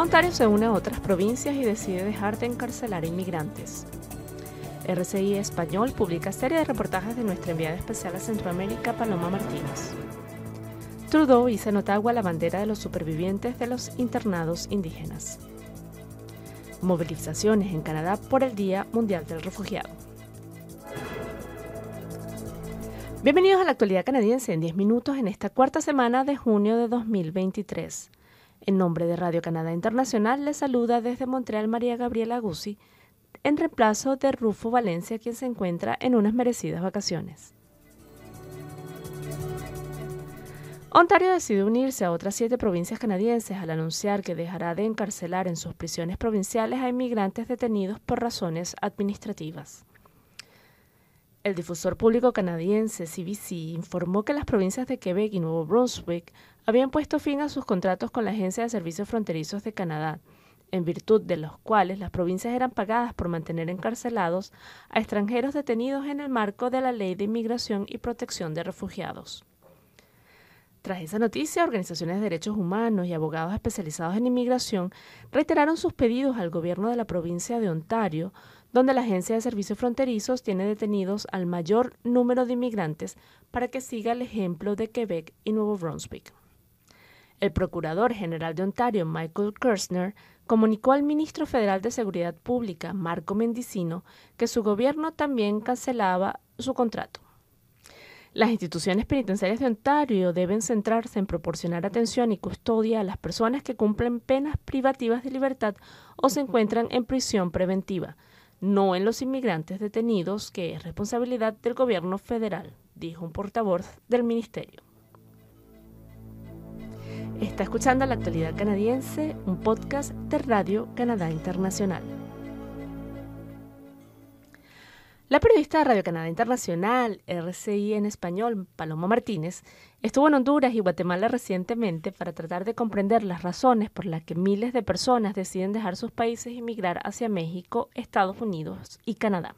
Ontario se une a otras provincias y decide dejar de encarcelar inmigrantes. RCI Español publica serie de reportajes de nuestra enviada especial a Centroamérica, Paloma Martínez. Trudeau hizo en Ottawa la bandera de los supervivientes de los internados indígenas. Movilizaciones en Canadá por el Día Mundial del Refugiado. Bienvenidos a la actualidad canadiense en 10 minutos en esta cuarta semana de junio de 2023. En nombre de Radio Canadá Internacional les saluda desde Montreal María Gabriela Guzzi, en reemplazo de Rufo Valencia, quien se encuentra en unas merecidas vacaciones. Ontario decidió unirse a otras siete provincias canadienses al anunciar que dejará de encarcelar en sus prisiones provinciales a inmigrantes detenidos por razones administrativas. El difusor público canadiense CBC informó que las provincias de Quebec y Nuevo Brunswick habían puesto fin a sus contratos con la Agencia de Servicios Fronterizos de Canadá, en virtud de los cuales las provincias eran pagadas por mantener encarcelados a extranjeros detenidos en el marco de la Ley de Inmigración y Protección de Refugiados. Tras esa noticia, organizaciones de derechos humanos y abogados especializados en inmigración reiteraron sus pedidos al gobierno de la provincia de Ontario, donde la Agencia de Servicios Fronterizos tiene detenidos al mayor número de inmigrantes para que siga el ejemplo de Quebec y Nuevo Brunswick. El Procurador General de Ontario, Michael Kirchner, comunicó al ministro federal de Seguridad Pública, Marco Mendicino, que su gobierno también cancelaba su contrato. Las instituciones penitenciarias de Ontario deben centrarse en proporcionar atención y custodia a las personas que cumplen penas privativas de libertad o se encuentran en prisión preventiva, no en los inmigrantes detenidos, que es responsabilidad del gobierno federal, dijo un portavoz del ministerio. Está escuchando la actualidad canadiense, un podcast de Radio Canadá Internacional. La periodista de Radio Canadá Internacional, RCI en español, Paloma Martínez, estuvo en Honduras y Guatemala recientemente para tratar de comprender las razones por las que miles de personas deciden dejar sus países y migrar hacia México, Estados Unidos y Canadá.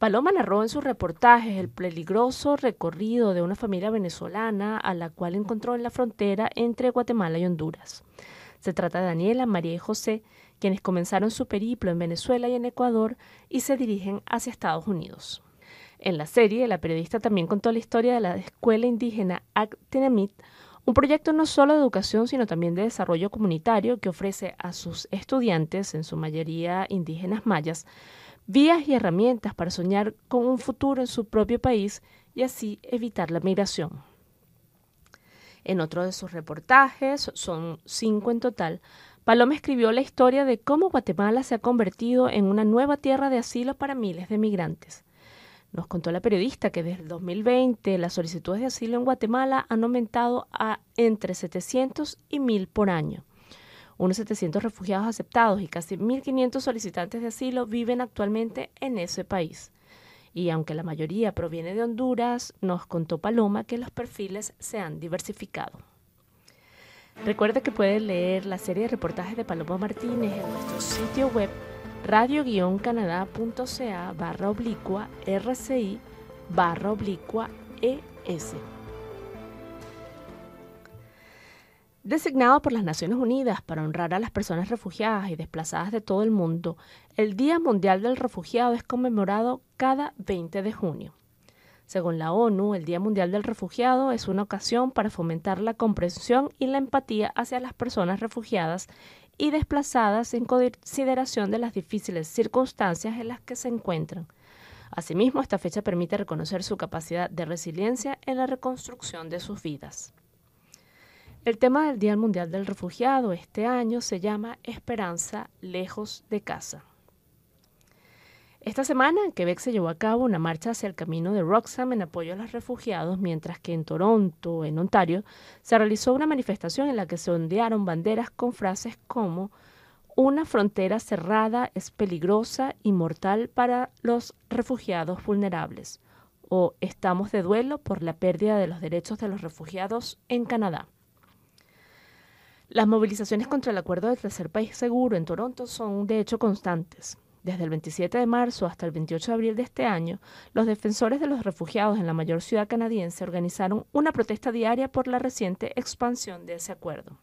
Paloma narró en sus reportajes el peligroso recorrido de una familia venezolana a la cual encontró en la frontera entre Guatemala y Honduras. Se trata de Daniela, María y José, quienes comenzaron su periplo en Venezuela y en Ecuador y se dirigen hacia Estados Unidos. En la serie, la periodista también contó la historia de la escuela indígena Actenamit, un proyecto no solo de educación, sino también de desarrollo comunitario que ofrece a sus estudiantes, en su mayoría indígenas mayas, vías y herramientas para soñar con un futuro en su propio país y así evitar la migración. En otro de sus reportajes, son cinco en total, Paloma escribió la historia de cómo Guatemala se ha convertido en una nueva tierra de asilo para miles de migrantes. Nos contó la periodista que desde el 2020 las solicitudes de asilo en Guatemala han aumentado a entre 700 y 1000 por año. Unos 700 refugiados aceptados y casi 1.500 solicitantes de asilo viven actualmente en ese país. Y aunque la mayoría proviene de Honduras, nos contó Paloma que los perfiles se han diversificado. Recuerde que puede leer la serie de reportajes de Paloma Martínez en nuestro sitio web radio-canadá.ca barra oblicua rci barra oblicua es. Designado por las Naciones Unidas para honrar a las personas refugiadas y desplazadas de todo el mundo, el Día Mundial del Refugiado es conmemorado cada 20 de junio. Según la ONU, el Día Mundial del Refugiado es una ocasión para fomentar la comprensión y la empatía hacia las personas refugiadas y desplazadas en consideración de las difíciles circunstancias en las que se encuentran. Asimismo, esta fecha permite reconocer su capacidad de resiliencia en la reconstrucción de sus vidas. El tema del Día Mundial del Refugiado este año se llama Esperanza lejos de casa. Esta semana en Quebec se llevó a cabo una marcha hacia el camino de Roxham en apoyo a los refugiados, mientras que en Toronto, en Ontario, se realizó una manifestación en la que se ondearon banderas con frases como una frontera cerrada es peligrosa y mortal para los refugiados vulnerables o estamos de duelo por la pérdida de los derechos de los refugiados en Canadá. Las movilizaciones contra el acuerdo de tercer país seguro en Toronto son de hecho constantes. Desde el 27 de marzo hasta el 28 de abril de este año, los defensores de los refugiados en la mayor ciudad canadiense organizaron una protesta diaria por la reciente expansión de ese acuerdo.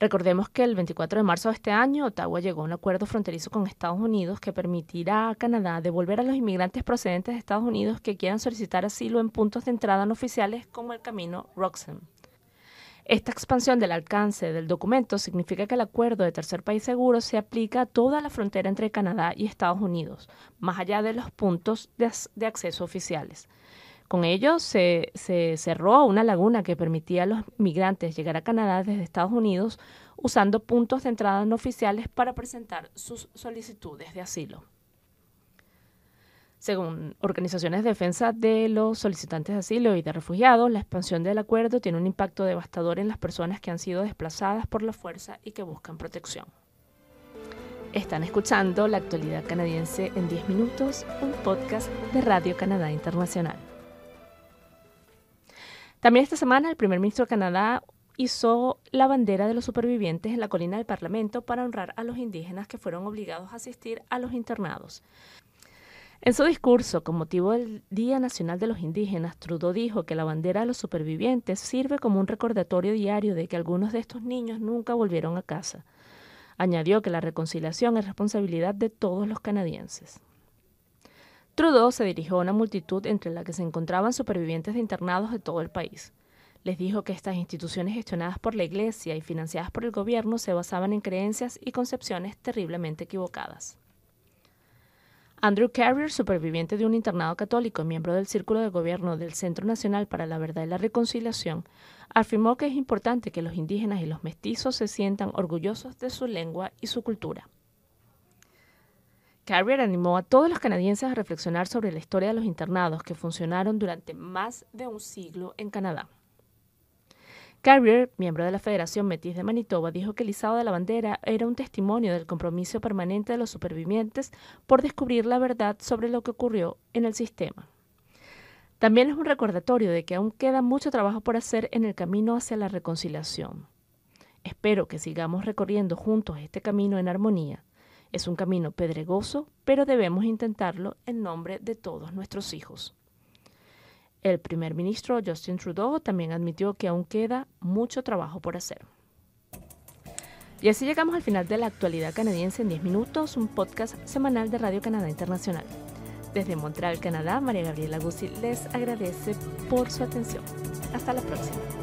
Recordemos que el 24 de marzo de este año Ottawa llegó a un acuerdo fronterizo con Estados Unidos que permitirá a Canadá devolver a los inmigrantes procedentes de Estados Unidos que quieran solicitar asilo en puntos de entrada no oficiales como el camino Roxham. Esta expansión del alcance del documento significa que el acuerdo de tercer país seguro se aplica a toda la frontera entre Canadá y Estados Unidos, más allá de los puntos de, acceso oficiales. Con ello se, cerró una laguna que permitía a los migrantes llegar a Canadá desde Estados Unidos usando puntos de entrada no oficiales para presentar sus solicitudes de asilo. Según organizaciones de defensa de los solicitantes de asilo y de refugiados, la expansión del acuerdo tiene un impacto devastador en las personas que han sido desplazadas por la fuerza y que buscan protección. Están escuchando La actualidad canadiense en 10 minutos, un podcast de Radio Canadá Internacional. También esta semana el primer ministro de Canadá hizo la bandera de los supervivientes en la colina del Parlamento para honrar a los indígenas que fueron obligados a asistir a los internados. En su discurso con motivo del Día Nacional de los Indígenas, Trudeau dijo que la bandera de los supervivientes sirve como un recordatorio diario de que algunos de estos niños nunca volvieron a casa. Añadió que la reconciliación es responsabilidad de todos los canadienses. Trudeau se dirigió a una multitud entre la que se encontraban supervivientes de internados de todo el país. Les dijo que estas instituciones gestionadas por la Iglesia y financiadas por el gobierno se basaban en creencias y concepciones terriblemente equivocadas. Andrew Carrier, superviviente de un internado católico miembro del Círculo de Gobierno del Centro Nacional para la Verdad y la Reconciliación, afirmó que es importante que los indígenas y los mestizos se sientan orgullosos de su lengua y su cultura. Carrier animó a todos los canadienses a reflexionar sobre la historia de los internados que funcionaron durante más de un siglo en Canadá. Carrier, miembro de la Federación Metis de Manitoba, dijo que el izado de la bandera era un testimonio del compromiso permanente de los supervivientes por descubrir la verdad sobre lo que ocurrió en el sistema. También es un recordatorio de que aún queda mucho trabajo por hacer en el camino hacia la reconciliación. Espero que sigamos recorriendo juntos este camino en armonía es un camino pedregoso, pero debemos intentarlo en nombre de todos nuestros hijos. El primer ministro Justin Trudeau también admitió que aún queda mucho trabajo por hacer. Y así llegamos al final de la actualidad canadiense en 10 minutos, un podcast semanal de Radio Canadá Internacional. Desde Montreal, Canadá, María Gabriela Guzzi les agradece por su atención. Hasta la próxima.